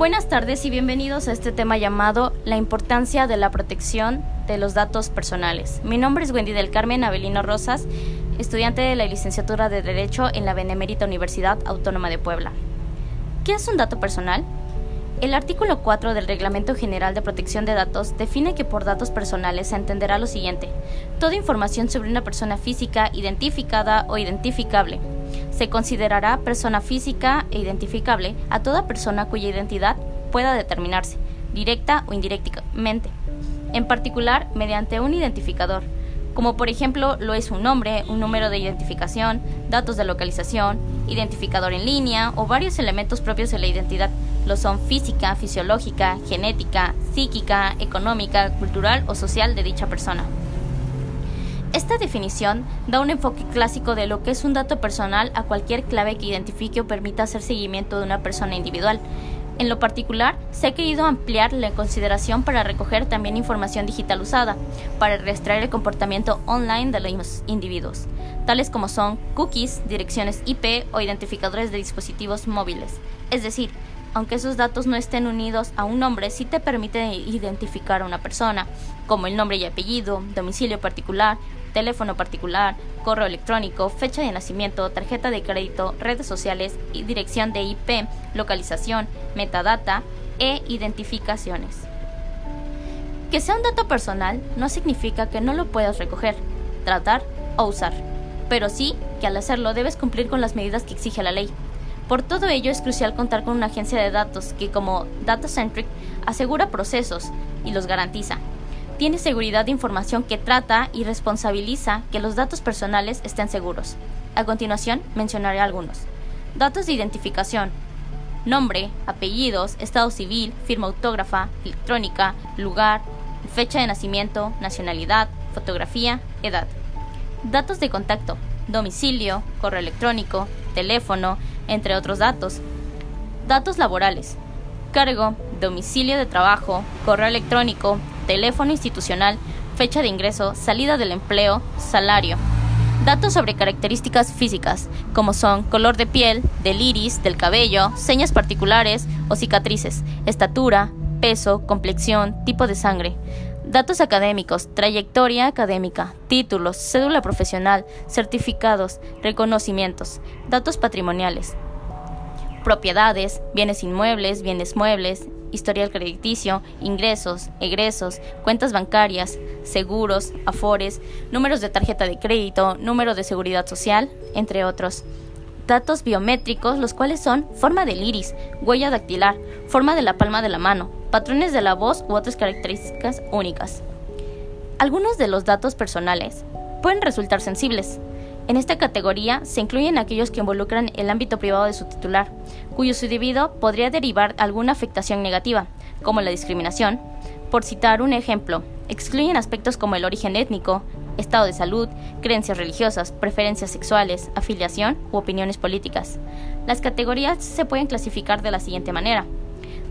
Buenas tardes y bienvenidos a este tema llamado La importancia de la protección de los datos personales. Mi nombre es Wendy del Carmen Avelino Rosas, estudiante de la licenciatura de Derecho en la Benemérita Universidad Autónoma de Puebla. ¿Qué es un dato personal? El artículo 4 del Reglamento General de Protección de Datos define que por datos personales se entenderá lo siguiente. Toda información sobre una persona física identificada o identificable. Se considerará persona física e identificable a toda persona cuya identidad pueda determinarse, directa o indirectamente, en particular mediante un identificador, como por ejemplo lo es un nombre, un número de identificación, datos de localización, identificador en línea o varios elementos propios de la identidad lo son física, fisiológica, genética, psíquica, económica, cultural o social de dicha persona. Esta definición da un enfoque clásico de lo que es un dato personal a cualquier clave que identifique o permita hacer seguimiento de una persona individual. En lo particular, se ha querido ampliar la consideración para recoger también información digital usada, para rastrear el comportamiento online de los individuos, tales como son cookies, direcciones IP o identificadores de dispositivos móviles. Es decir, aunque esos datos no estén unidos a un nombre, sí te permite identificar a una persona, como el nombre y apellido, domicilio particular, teléfono particular, correo electrónico, fecha de nacimiento, tarjeta de crédito, redes sociales y dirección de IP, localización, metadata e identificaciones. Que sea un dato personal no significa que no lo puedas recoger, tratar o usar, pero sí que al hacerlo debes cumplir con las medidas que exige la ley. Por todo ello es crucial contar con una agencia de datos que como DataCentric asegura procesos y los garantiza. Tiene seguridad de información que trata y responsabiliza que los datos personales estén seguros. A continuación mencionaré algunos. Datos de identificación. Nombre, apellidos, estado civil, firma autógrafa, electrónica, lugar, fecha de nacimiento, nacionalidad, fotografía, edad. Datos de contacto. Domicilio, correo electrónico, teléfono, entre otros datos. Datos laborales. Cargo, domicilio de trabajo, correo electrónico, teléfono institucional, fecha de ingreso, salida del empleo, salario. Datos sobre características físicas, como son color de piel, del iris, del cabello, señas particulares o cicatrices, estatura, peso, complexión, tipo de sangre. Datos académicos, trayectoria académica, títulos, cédula profesional, certificados, reconocimientos, datos patrimoniales, propiedades, bienes inmuebles, bienes muebles, historial crediticio, ingresos, egresos, cuentas bancarias, seguros, afores, números de tarjeta de crédito, número de seguridad social, entre otros. Datos biométricos, los cuales son forma del iris, huella dactilar, forma de la palma de la mano, patrones de la voz u otras características únicas. Algunos de los datos personales pueden resultar sensibles. En esta categoría se incluyen aquellos que involucran el ámbito privado de su titular, cuyo su debido podría derivar alguna afectación negativa, como la discriminación. Por citar un ejemplo, excluyen aspectos como el origen étnico, estado de salud, creencias religiosas, preferencias sexuales, afiliación u opiniones políticas. Las categorías se pueden clasificar de la siguiente manera.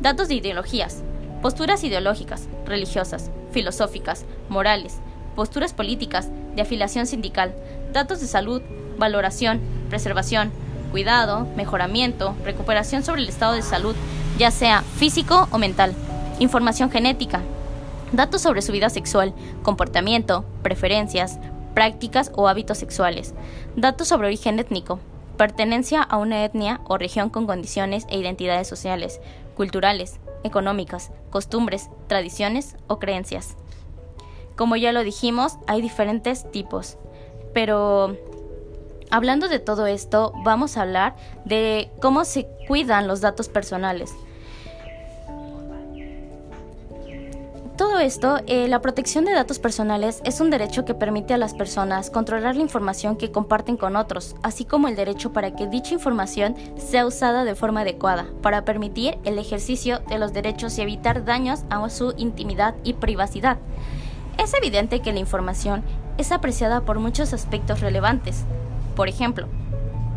Datos de ideologías, posturas ideológicas, religiosas, filosóficas, morales, posturas políticas, de afiliación sindical, datos de salud, valoración, preservación, cuidado, mejoramiento, recuperación sobre el estado de salud, ya sea físico o mental, información genética, datos sobre su vida sexual, comportamiento, preferencias, prácticas o hábitos sexuales, datos sobre origen étnico, pertenencia a una etnia o región con condiciones e identidades sociales, culturales, económicas, costumbres, tradiciones o creencias. Como ya lo dijimos, hay diferentes tipos, pero hablando de todo esto, vamos a hablar de cómo se cuidan los datos personales. Todo esto, eh, la protección de datos personales es un derecho que permite a las personas controlar la información que comparten con otros, así como el derecho para que dicha información sea usada de forma adecuada, para permitir el ejercicio de los derechos y evitar daños a su intimidad y privacidad. Es evidente que la información es apreciada por muchos aspectos relevantes. Por ejemplo,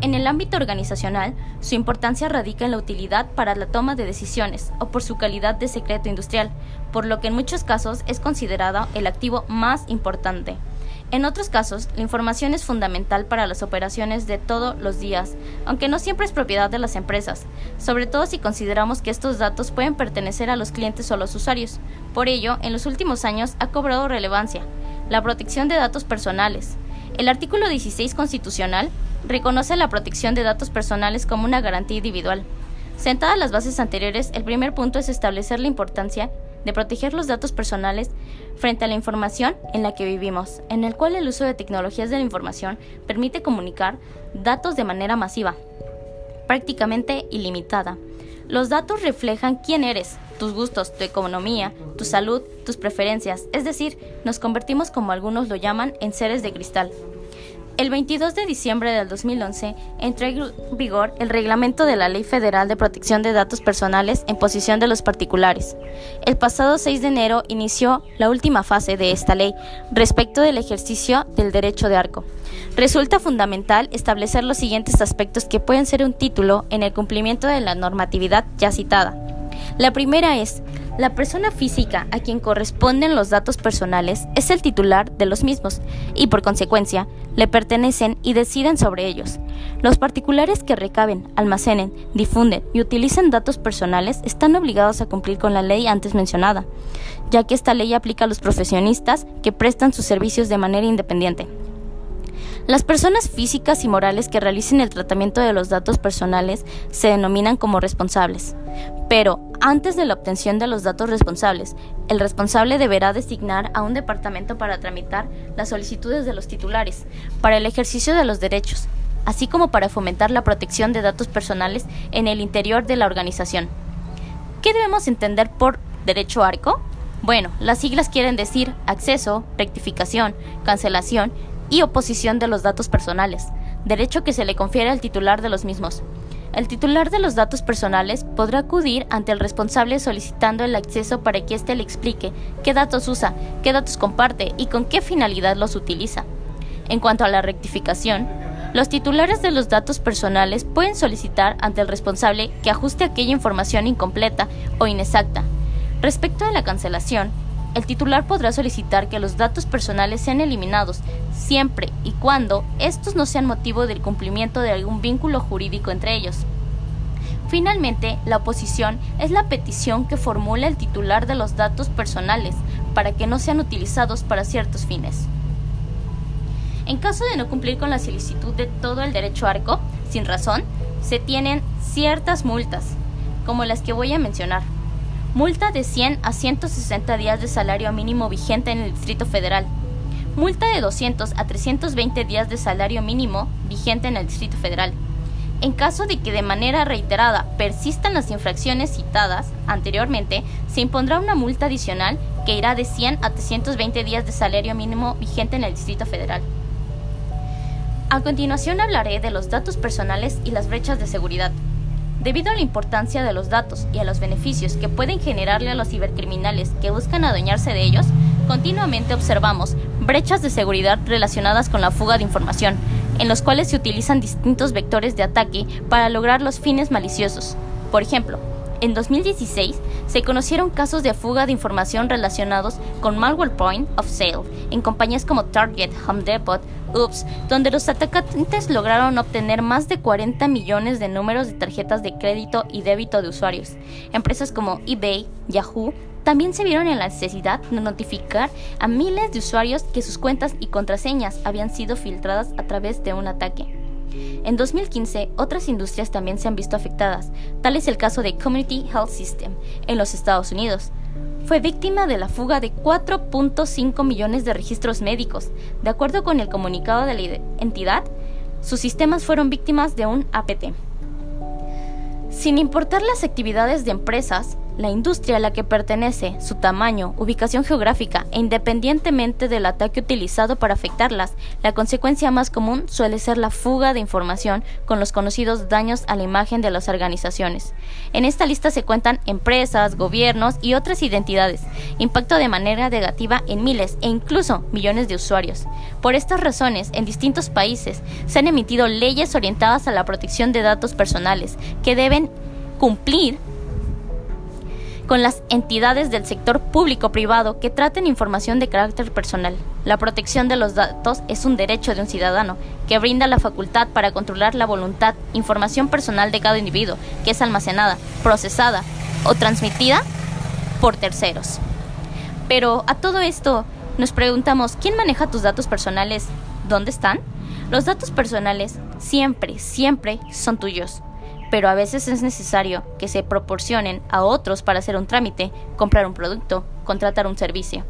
en el ámbito organizacional, su importancia radica en la utilidad para la toma de decisiones o por su calidad de secreto industrial, por lo que en muchos casos es considerado el activo más importante. En otros casos, la información es fundamental para las operaciones de todos los días, aunque no siempre es propiedad de las empresas, sobre todo si consideramos que estos datos pueden pertenecer a los clientes o los usuarios. Por ello, en los últimos años ha cobrado relevancia la protección de datos personales. El artículo 16 constitucional reconoce la protección de datos personales como una garantía individual. Sentadas las bases anteriores, el primer punto es establecer la importancia de proteger los datos personales frente a la información en la que vivimos, en el cual el uso de tecnologías de la información permite comunicar datos de manera masiva, prácticamente ilimitada. Los datos reflejan quién eres, tus gustos, tu economía, tu salud, tus preferencias, es decir, nos convertimos como algunos lo llaman en seres de cristal. El 22 de diciembre del 2011 entró en vigor el reglamento de la Ley Federal de Protección de Datos Personales en posición de los particulares. El pasado 6 de enero inició la última fase de esta ley respecto del ejercicio del derecho de arco. Resulta fundamental establecer los siguientes aspectos que pueden ser un título en el cumplimiento de la normatividad ya citada. La primera es la persona física a quien corresponden los datos personales es el titular de los mismos y por consecuencia le pertenecen y deciden sobre ellos. Los particulares que recaben, almacenen, difunden y utilicen datos personales están obligados a cumplir con la ley antes mencionada, ya que esta ley aplica a los profesionistas que prestan sus servicios de manera independiente. Las personas físicas y morales que realicen el tratamiento de los datos personales se denominan como responsables. Pero antes de la obtención de los datos responsables, el responsable deberá designar a un departamento para tramitar las solicitudes de los titulares para el ejercicio de los derechos, así como para fomentar la protección de datos personales en el interior de la organización. ¿Qué debemos entender por derecho arco? Bueno, las siglas quieren decir acceso, rectificación, cancelación y oposición de los datos personales, derecho que se le confiere al titular de los mismos. El titular de los datos personales podrá acudir ante el responsable solicitando el acceso para que éste le explique qué datos usa, qué datos comparte y con qué finalidad los utiliza. En cuanto a la rectificación, los titulares de los datos personales pueden solicitar ante el responsable que ajuste aquella información incompleta o inexacta. Respecto a la cancelación, el titular podrá solicitar que los datos personales sean eliminados siempre y cuando estos no sean motivo del cumplimiento de algún vínculo jurídico entre ellos. Finalmente, la oposición es la petición que formula el titular de los datos personales para que no sean utilizados para ciertos fines. En caso de no cumplir con la solicitud de todo el derecho arco, sin razón, se tienen ciertas multas, como las que voy a mencionar. Multa de 100 a 160 días de salario mínimo vigente en el Distrito Federal. Multa de 200 a 320 días de salario mínimo vigente en el Distrito Federal. En caso de que de manera reiterada persistan las infracciones citadas anteriormente, se impondrá una multa adicional que irá de 100 a 320 días de salario mínimo vigente en el Distrito Federal. A continuación hablaré de los datos personales y las brechas de seguridad. Debido a la importancia de los datos y a los beneficios que pueden generarle a los cibercriminales que buscan adueñarse de ellos, continuamente observamos brechas de seguridad relacionadas con la fuga de información, en los cuales se utilizan distintos vectores de ataque para lograr los fines maliciosos. Por ejemplo, en 2016 se conocieron casos de fuga de información relacionados con malware point of sale en compañías como Target, Home Depot, Oops, donde los atacantes lograron obtener más de 40 millones de números de tarjetas de crédito y débito de usuarios. Empresas como eBay, Yahoo, también se vieron en la necesidad de notificar a miles de usuarios que sus cuentas y contraseñas habían sido filtradas a través de un ataque. En 2015, otras industrias también se han visto afectadas, tal es el caso de Community Health System en los Estados Unidos. Fue víctima de la fuga de 4.5 millones de registros médicos. De acuerdo con el comunicado de la entidad, sus sistemas fueron víctimas de un APT. Sin importar las actividades de empresas, la industria a la que pertenece, su tamaño, ubicación geográfica e independientemente del ataque utilizado para afectarlas, la consecuencia más común suele ser la fuga de información con los conocidos daños a la imagen de las organizaciones. En esta lista se cuentan empresas, gobiernos y otras identidades, impacto de manera negativa en miles e incluso millones de usuarios. Por estas razones, en distintos países se han emitido leyes orientadas a la protección de datos personales que deben cumplir con las entidades del sector público-privado que traten información de carácter personal. La protección de los datos es un derecho de un ciudadano que brinda la facultad para controlar la voluntad, información personal de cada individuo que es almacenada, procesada o transmitida por terceros. Pero a todo esto nos preguntamos, ¿quién maneja tus datos personales? ¿Dónde están? Los datos personales siempre, siempre son tuyos pero a veces es necesario que se proporcionen a otros para hacer un trámite, comprar un producto, contratar un servicio.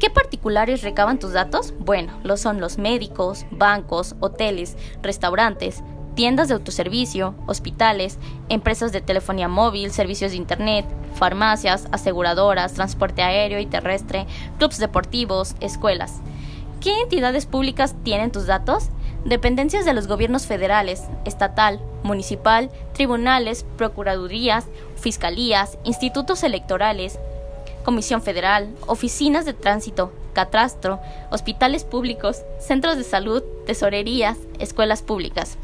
¿Qué particulares recaban tus datos? Bueno, lo son los médicos, bancos, hoteles, restaurantes, tiendas de autoservicio, hospitales, empresas de telefonía móvil, servicios de Internet, farmacias, aseguradoras, transporte aéreo y terrestre, clubes deportivos, escuelas. ¿Qué entidades públicas tienen tus datos? Dependencias de los gobiernos federales, estatal, municipal, tribunales, procuradurías, fiscalías, institutos electorales, Comisión Federal, oficinas de tránsito, catastro, hospitales públicos, centros de salud, tesorerías, escuelas públicas.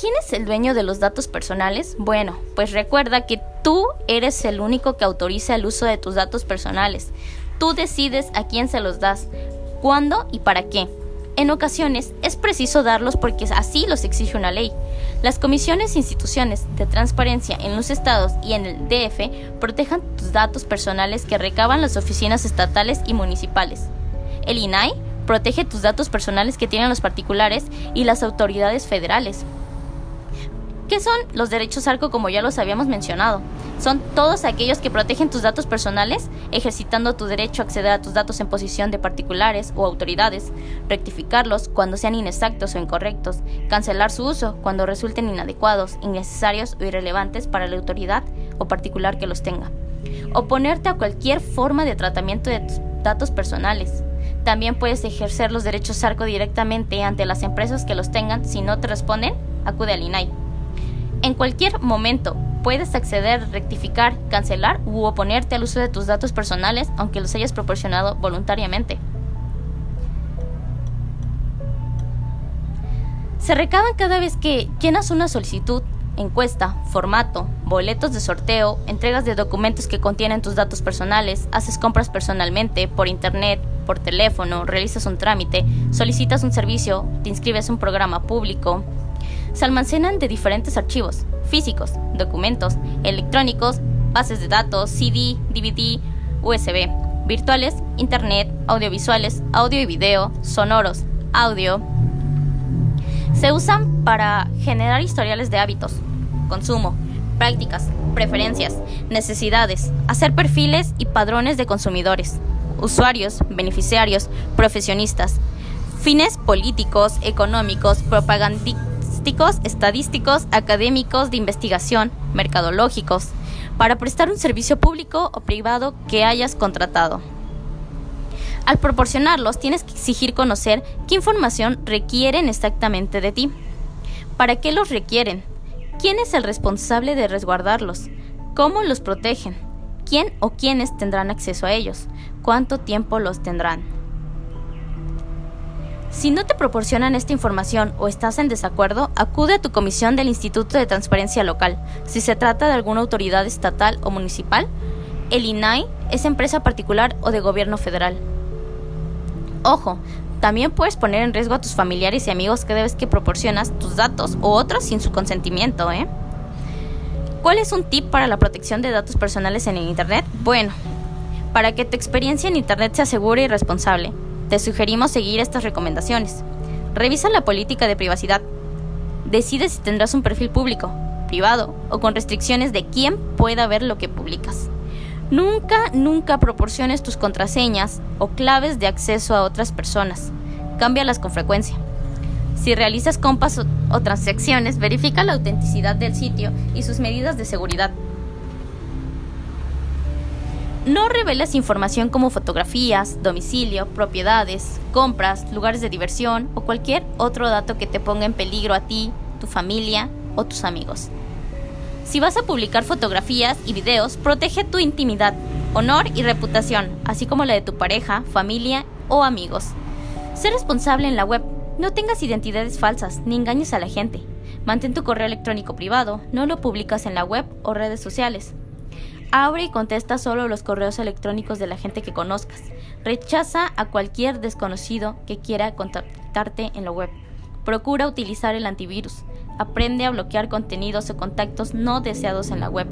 ¿Quién es el dueño de los datos personales? Bueno, pues recuerda que tú eres el único que autoriza el uso de tus datos personales. Tú decides a quién se los das, cuándo y para qué. En ocasiones es preciso darlos porque así los exige una ley. Las comisiones e instituciones de transparencia en los estados y en el DF protejan tus datos personales que recaban las oficinas estatales y municipales. El INAI protege tus datos personales que tienen los particulares y las autoridades federales. ¿Qué son los derechos ARCO como ya los habíamos mencionado? Son todos aquellos que protegen tus datos personales, ejercitando tu derecho a acceder a tus datos en posición de particulares o autoridades, rectificarlos cuando sean inexactos o incorrectos, cancelar su uso cuando resulten inadecuados, innecesarios o irrelevantes para la autoridad o particular que los tenga, oponerte a cualquier forma de tratamiento de tus datos personales. También puedes ejercer los derechos ARCO directamente ante las empresas que los tengan. Si no te responden, acude al INAI. En cualquier momento puedes acceder, rectificar, cancelar u oponerte al uso de tus datos personales aunque los hayas proporcionado voluntariamente. Se recaban cada vez que llenas una solicitud, encuesta, formato, boletos de sorteo, entregas de documentos que contienen tus datos personales, haces compras personalmente, por internet, por teléfono, realizas un trámite, solicitas un servicio, te inscribes a un programa público, se almacenan de diferentes archivos, físicos, documentos, electrónicos, bases de datos, CD, DVD, USB, virtuales, Internet, audiovisuales, audio y video, sonoros, audio. Se usan para generar historiales de hábitos, consumo, prácticas, preferencias, necesidades, hacer perfiles y padrones de consumidores, usuarios, beneficiarios, profesionistas, fines políticos, económicos, propagandísticos estadísticos, académicos, de investigación, mercadológicos, para prestar un servicio público o privado que hayas contratado. Al proporcionarlos, tienes que exigir conocer qué información requieren exactamente de ti. ¿Para qué los requieren? ¿Quién es el responsable de resguardarlos? ¿Cómo los protegen? ¿Quién o quiénes tendrán acceso a ellos? ¿Cuánto tiempo los tendrán? Si no te proporcionan esta información o estás en desacuerdo, acude a tu comisión del Instituto de Transparencia Local. Si se trata de alguna autoridad estatal o municipal, el INAI es empresa particular o de gobierno federal. Ojo, también puedes poner en riesgo a tus familiares y amigos que debes que proporcionas tus datos o otros sin su consentimiento, ¿eh? ¿Cuál es un tip para la protección de datos personales en el Internet? Bueno, para que tu experiencia en Internet sea segura y responsable, te sugerimos seguir estas recomendaciones. Revisa la política de privacidad. Decide si tendrás un perfil público, privado o con restricciones de quién pueda ver lo que publicas. Nunca, nunca proporciones tus contraseñas o claves de acceso a otras personas. Cámbialas con frecuencia. Si realizas compras o, o transacciones, verifica la autenticidad del sitio y sus medidas de seguridad. No reveles información como fotografías, domicilio, propiedades, compras, lugares de diversión o cualquier otro dato que te ponga en peligro a ti, tu familia o tus amigos. Si vas a publicar fotografías y videos, protege tu intimidad, honor y reputación, así como la de tu pareja, familia o amigos. Sé responsable en la web. No tengas identidades falsas ni engañes a la gente. Mantén tu correo electrónico privado, no lo publicas en la web o redes sociales. Abre y contesta solo los correos electrónicos de la gente que conozcas. Rechaza a cualquier desconocido que quiera contactarte en la web. Procura utilizar el antivirus. Aprende a bloquear contenidos o contactos no deseados en la web.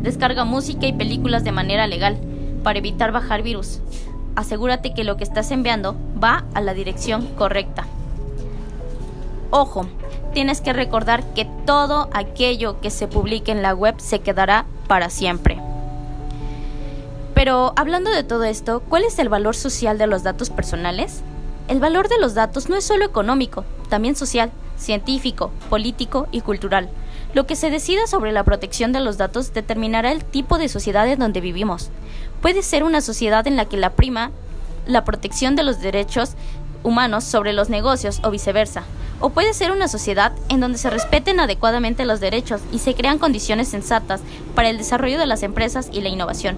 Descarga música y películas de manera legal para evitar bajar virus. Asegúrate que lo que estás enviando va a la dirección correcta. Ojo, tienes que recordar que todo aquello que se publique en la web se quedará para siempre. Pero hablando de todo esto, ¿cuál es el valor social de los datos personales? El valor de los datos no es solo económico, también social, científico, político y cultural. Lo que se decida sobre la protección de los datos determinará el tipo de sociedad en donde vivimos. Puede ser una sociedad en la que la prima la protección de los derechos humanos sobre los negocios o viceversa. O puede ser una sociedad en donde se respeten adecuadamente los derechos y se crean condiciones sensatas para el desarrollo de las empresas y la innovación.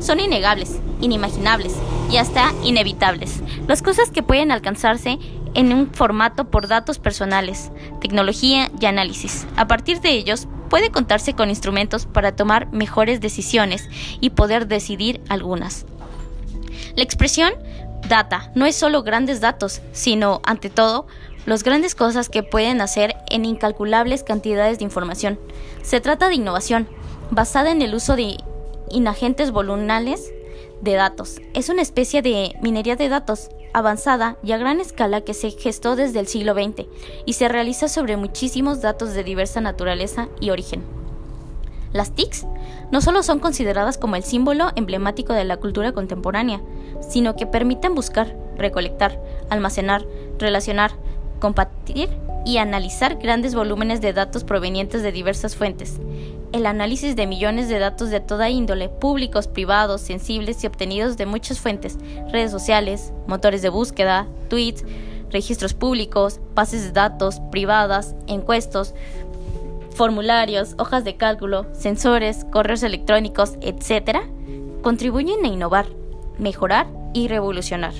Son innegables, inimaginables y hasta inevitables las cosas que pueden alcanzarse en un formato por datos personales, tecnología y análisis. A partir de ellos, puede contarse con instrumentos para tomar mejores decisiones y poder decidir algunas. La expresión data no es solo grandes datos, sino, ante todo, las grandes cosas que pueden hacer en incalculables cantidades de información. Se trata de innovación, basada en el uso de inagentes volunales de datos. Es una especie de minería de datos avanzada y a gran escala que se gestó desde el siglo XX y se realiza sobre muchísimos datos de diversa naturaleza y origen. Las TICs no solo son consideradas como el símbolo emblemático de la cultura contemporánea, sino que permiten buscar, recolectar, almacenar, relacionar, compartir y analizar grandes volúmenes de datos provenientes de diversas fuentes. El análisis de millones de datos de toda índole, públicos, privados, sensibles y obtenidos de muchas fuentes, redes sociales, motores de búsqueda, tweets, registros públicos, bases de datos privadas, encuestos, formularios, hojas de cálculo, sensores, correos electrónicos, etc., contribuyen a innovar, mejorar y revolucionar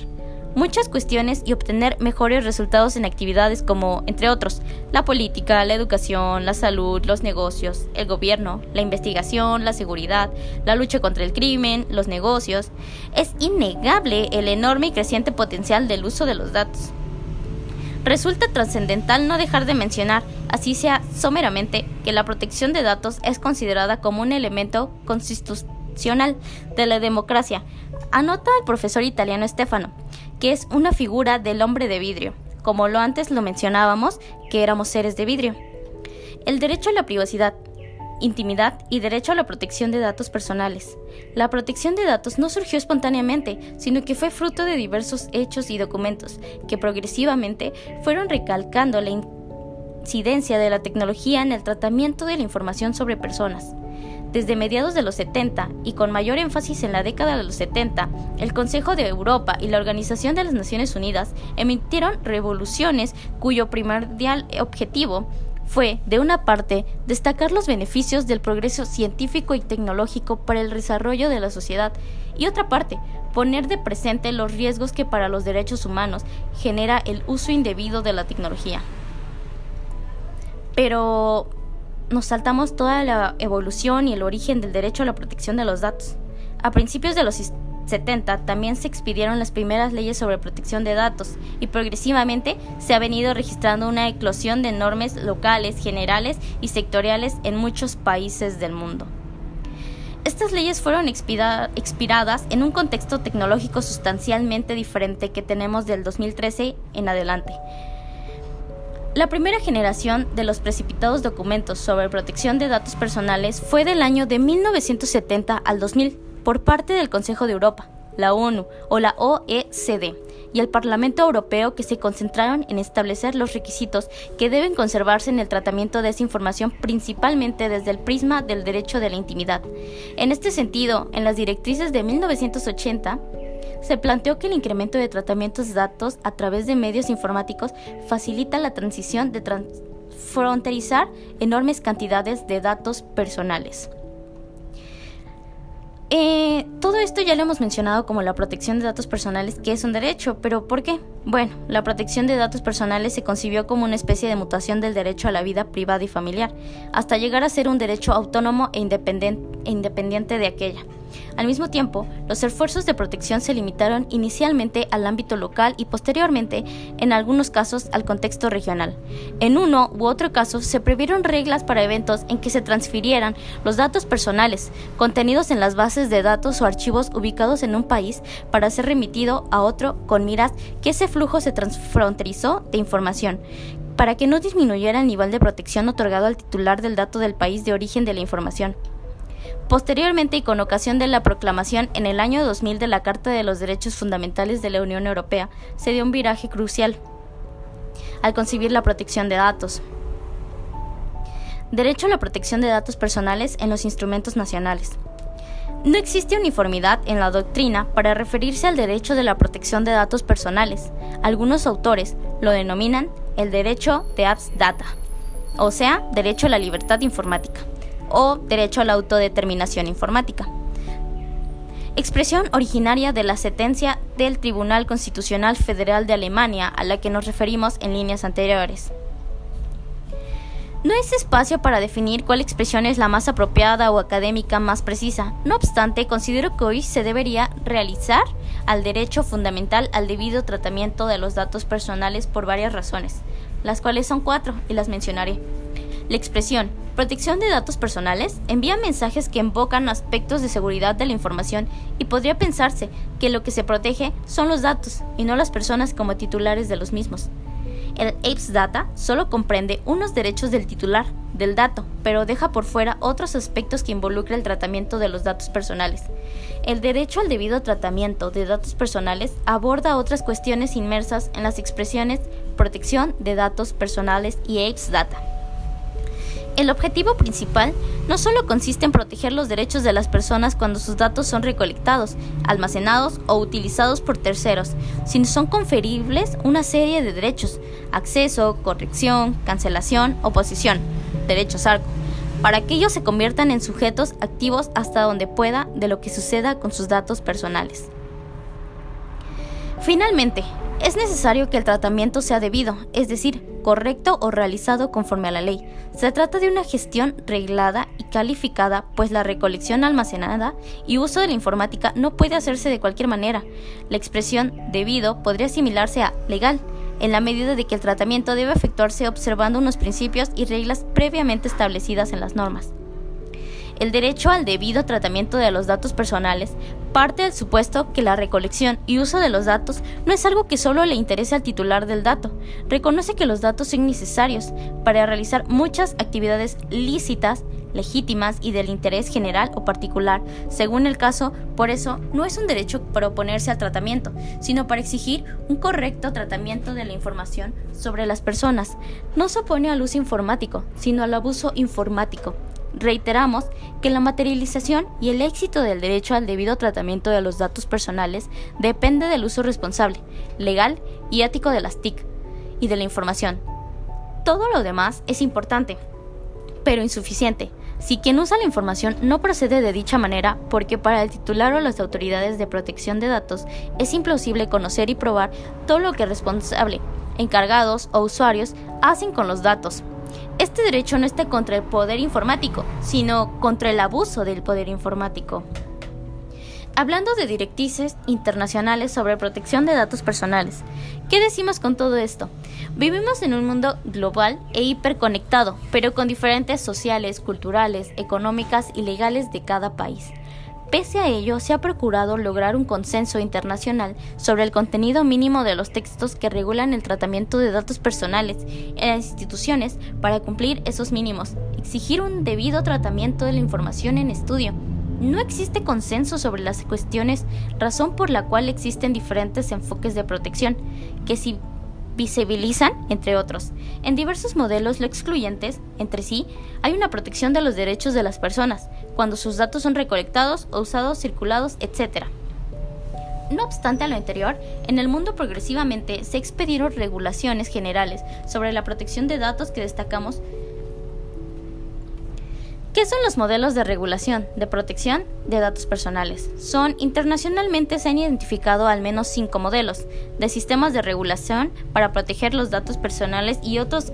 muchas cuestiones y obtener mejores resultados en actividades como, entre otros, la política, la educación, la salud, los negocios, el gobierno, la investigación, la seguridad, la lucha contra el crimen, los negocios. Es innegable el enorme y creciente potencial del uso de los datos. Resulta trascendental no dejar de mencionar, así sea someramente, que la protección de datos es considerada como un elemento constitucional de la democracia. Anota el profesor italiano Stefano, que es una figura del hombre de vidrio, como lo antes lo mencionábamos, que éramos seres de vidrio. El derecho a la privacidad, intimidad y derecho a la protección de datos personales. La protección de datos no surgió espontáneamente, sino que fue fruto de diversos hechos y documentos que progresivamente fueron recalcando la incidencia de la tecnología en el tratamiento de la información sobre personas. Desde mediados de los 70 y con mayor énfasis en la década de los 70, el Consejo de Europa y la Organización de las Naciones Unidas emitieron revoluciones cuyo primordial objetivo fue, de una parte, destacar los beneficios del progreso científico y tecnológico para el desarrollo de la sociedad y otra parte, poner de presente los riesgos que para los derechos humanos genera el uso indebido de la tecnología. Pero nos saltamos toda la evolución y el origen del derecho a la protección de los datos. A principios de los 70 también se expidieron las primeras leyes sobre protección de datos y progresivamente se ha venido registrando una eclosión de normas locales, generales y sectoriales en muchos países del mundo. Estas leyes fueron expiradas en un contexto tecnológico sustancialmente diferente que tenemos del 2013 en adelante. La primera generación de los precipitados documentos sobre protección de datos personales fue del año de 1970 al 2000 por parte del Consejo de Europa, la ONU o la OECD y el Parlamento Europeo que se concentraron en establecer los requisitos que deben conservarse en el tratamiento de esa información principalmente desde el prisma del derecho de la intimidad. En este sentido, en las directrices de 1980, se planteó que el incremento de tratamientos de datos a través de medios informáticos facilita la transición de fronterizar enormes cantidades de datos personales. Eh, todo esto ya lo hemos mencionado como la protección de datos personales, que es un derecho, pero ¿por qué? Bueno, la protección de datos personales se concibió como una especie de mutación del derecho a la vida privada y familiar, hasta llegar a ser un derecho autónomo e independiente de aquella. Al mismo tiempo, los esfuerzos de protección se limitaron inicialmente al ámbito local y posteriormente, en algunos casos, al contexto regional. En uno u otro caso, se previeron reglas para eventos en que se transfirieran los datos personales contenidos en las bases de datos o archivos ubicados en un país para ser remitido a otro con miras que ese flujo se transfronterizó de información para que no disminuyera el nivel de protección otorgado al titular del dato del país de origen de la información. Posteriormente, y con ocasión de la proclamación en el año 2000 de la Carta de los Derechos Fundamentales de la Unión Europea, se dio un viraje crucial al concebir la protección de datos. Derecho a la protección de datos personales en los instrumentos nacionales. No existe uniformidad en la doctrina para referirse al derecho de la protección de datos personales. Algunos autores lo denominan el derecho de abs data, o sea, derecho a la libertad informática o derecho a la autodeterminación informática. Expresión originaria de la sentencia del Tribunal Constitucional Federal de Alemania a la que nos referimos en líneas anteriores. No es espacio para definir cuál expresión es la más apropiada o académica más precisa. No obstante, considero que hoy se debería realizar al derecho fundamental al debido tratamiento de los datos personales por varias razones, las cuales son cuatro y las mencionaré. La expresión protección de datos personales envía mensajes que invocan aspectos de seguridad de la información y podría pensarse que lo que se protege son los datos y no las personas como titulares de los mismos. El Apes Data solo comprende unos derechos del titular del dato, pero deja por fuera otros aspectos que involucran el tratamiento de los datos personales. El derecho al debido tratamiento de datos personales aborda otras cuestiones inmersas en las expresiones protección de datos personales y Apes Data. El objetivo principal no solo consiste en proteger los derechos de las personas cuando sus datos son recolectados, almacenados o utilizados por terceros, sino son conferibles una serie de derechos, acceso, corrección, cancelación, oposición, derechos arco, para que ellos se conviertan en sujetos activos hasta donde pueda de lo que suceda con sus datos personales. Finalmente, es necesario que el tratamiento sea debido, es decir, correcto o realizado conforme a la ley. Se trata de una gestión reglada y calificada, pues la recolección almacenada y uso de la informática no puede hacerse de cualquier manera. La expresión debido podría asimilarse a legal, en la medida de que el tratamiento debe efectuarse observando unos principios y reglas previamente establecidas en las normas. El derecho al debido tratamiento de los datos personales parte del supuesto que la recolección y uso de los datos no es algo que solo le interese al titular del dato. Reconoce que los datos son necesarios para realizar muchas actividades lícitas, legítimas y del interés general o particular, según el caso. Por eso, no es un derecho para oponerse al tratamiento, sino para exigir un correcto tratamiento de la información sobre las personas. No se opone al uso informático, sino al abuso informático Reiteramos que la materialización y el éxito del derecho al debido tratamiento de los datos personales depende del uso responsable, legal y ético de las TIC y de la información. Todo lo demás es importante, pero insuficiente, si quien usa la información no procede de dicha manera, porque para el titular o las autoridades de protección de datos es imposible conocer y probar todo lo que responsable, encargados o usuarios hacen con los datos, este derecho no está contra el poder informático, sino contra el abuso del poder informático. Hablando de directrices internacionales sobre protección de datos personales, ¿qué decimos con todo esto? Vivimos en un mundo global e hiperconectado, pero con diferentes sociales, culturales, económicas y legales de cada país. Pese a ello, se ha procurado lograr un consenso internacional sobre el contenido mínimo de los textos que regulan el tratamiento de datos personales en las instituciones para cumplir esos mínimos, exigir un debido tratamiento de la información en estudio. No existe consenso sobre las cuestiones, razón por la cual existen diferentes enfoques de protección, que si visibilizan, entre otros. En diversos modelos lo excluyentes, entre sí, hay una protección de los derechos de las personas, cuando sus datos son recolectados o usados, circulados, etc. No obstante a lo anterior, en el mundo progresivamente se expedieron regulaciones generales sobre la protección de datos que destacamos ¿Qué son los modelos de regulación, de protección de datos personales? Son internacionalmente se han identificado al menos cinco modelos de sistemas de regulación para proteger los datos personales y otros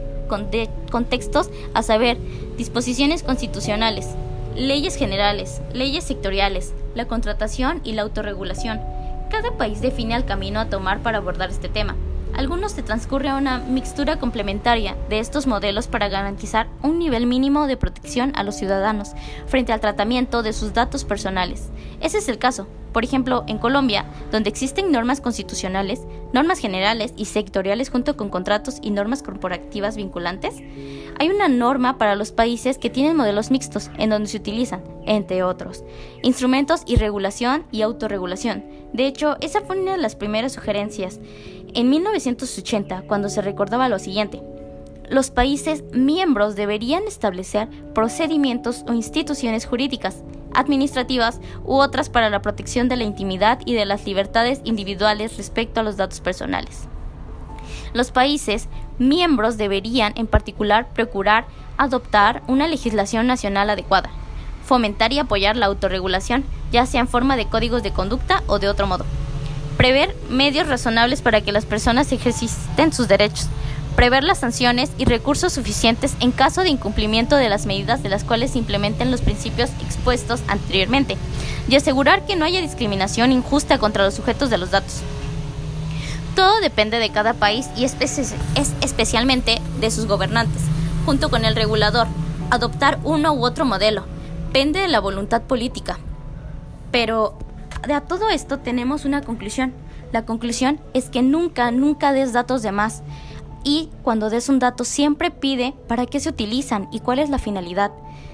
contextos, a saber, disposiciones constitucionales, leyes generales, leyes sectoriales, la contratación y la autorregulación. Cada país define el camino a tomar para abordar este tema. Algunos se transcurre una mixtura complementaria de estos modelos para garantizar un nivel mínimo de protección a los ciudadanos frente al tratamiento de sus datos personales. Ese es el caso, por ejemplo, en Colombia, donde existen normas constitucionales, normas generales y sectoriales junto con contratos y normas corporativas vinculantes, hay una norma para los países que tienen modelos mixtos en donde se utilizan, entre otros, instrumentos y regulación y autorregulación. De hecho, esa fue una de las primeras sugerencias en 1980, cuando se recordaba lo siguiente, los países miembros deberían establecer procedimientos o instituciones jurídicas, administrativas u otras para la protección de la intimidad y de las libertades individuales respecto a los datos personales. Los países miembros deberían, en particular, procurar adoptar una legislación nacional adecuada, fomentar y apoyar la autorregulación, ya sea en forma de códigos de conducta o de otro modo Prever medios razonables para que las personas ejerciten sus derechos. Prever las sanciones y recursos suficientes en caso de incumplimiento de las medidas de las cuales se implementen los principios expuestos anteriormente. Y asegurar que no haya discriminación injusta contra los sujetos de los datos. Todo depende de cada país y es especialmente de sus gobernantes, junto con el regulador. Adoptar uno u otro modelo depende de la voluntad política. Pero de a todo esto tenemos una conclusión. La conclusión es que nunca, nunca des datos de más. Y cuando des un dato siempre pide para qué se utilizan y cuál es la finalidad.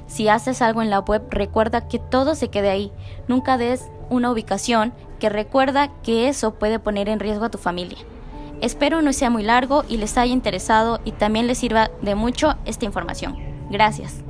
Si haces algo en la web, recuerda que todo se quede ahí. Nunca des una ubicación que recuerda que eso puede poner en riesgo a tu familia. Espero no sea muy largo y les haya interesado y también les sirva de mucho esta información. Gracias.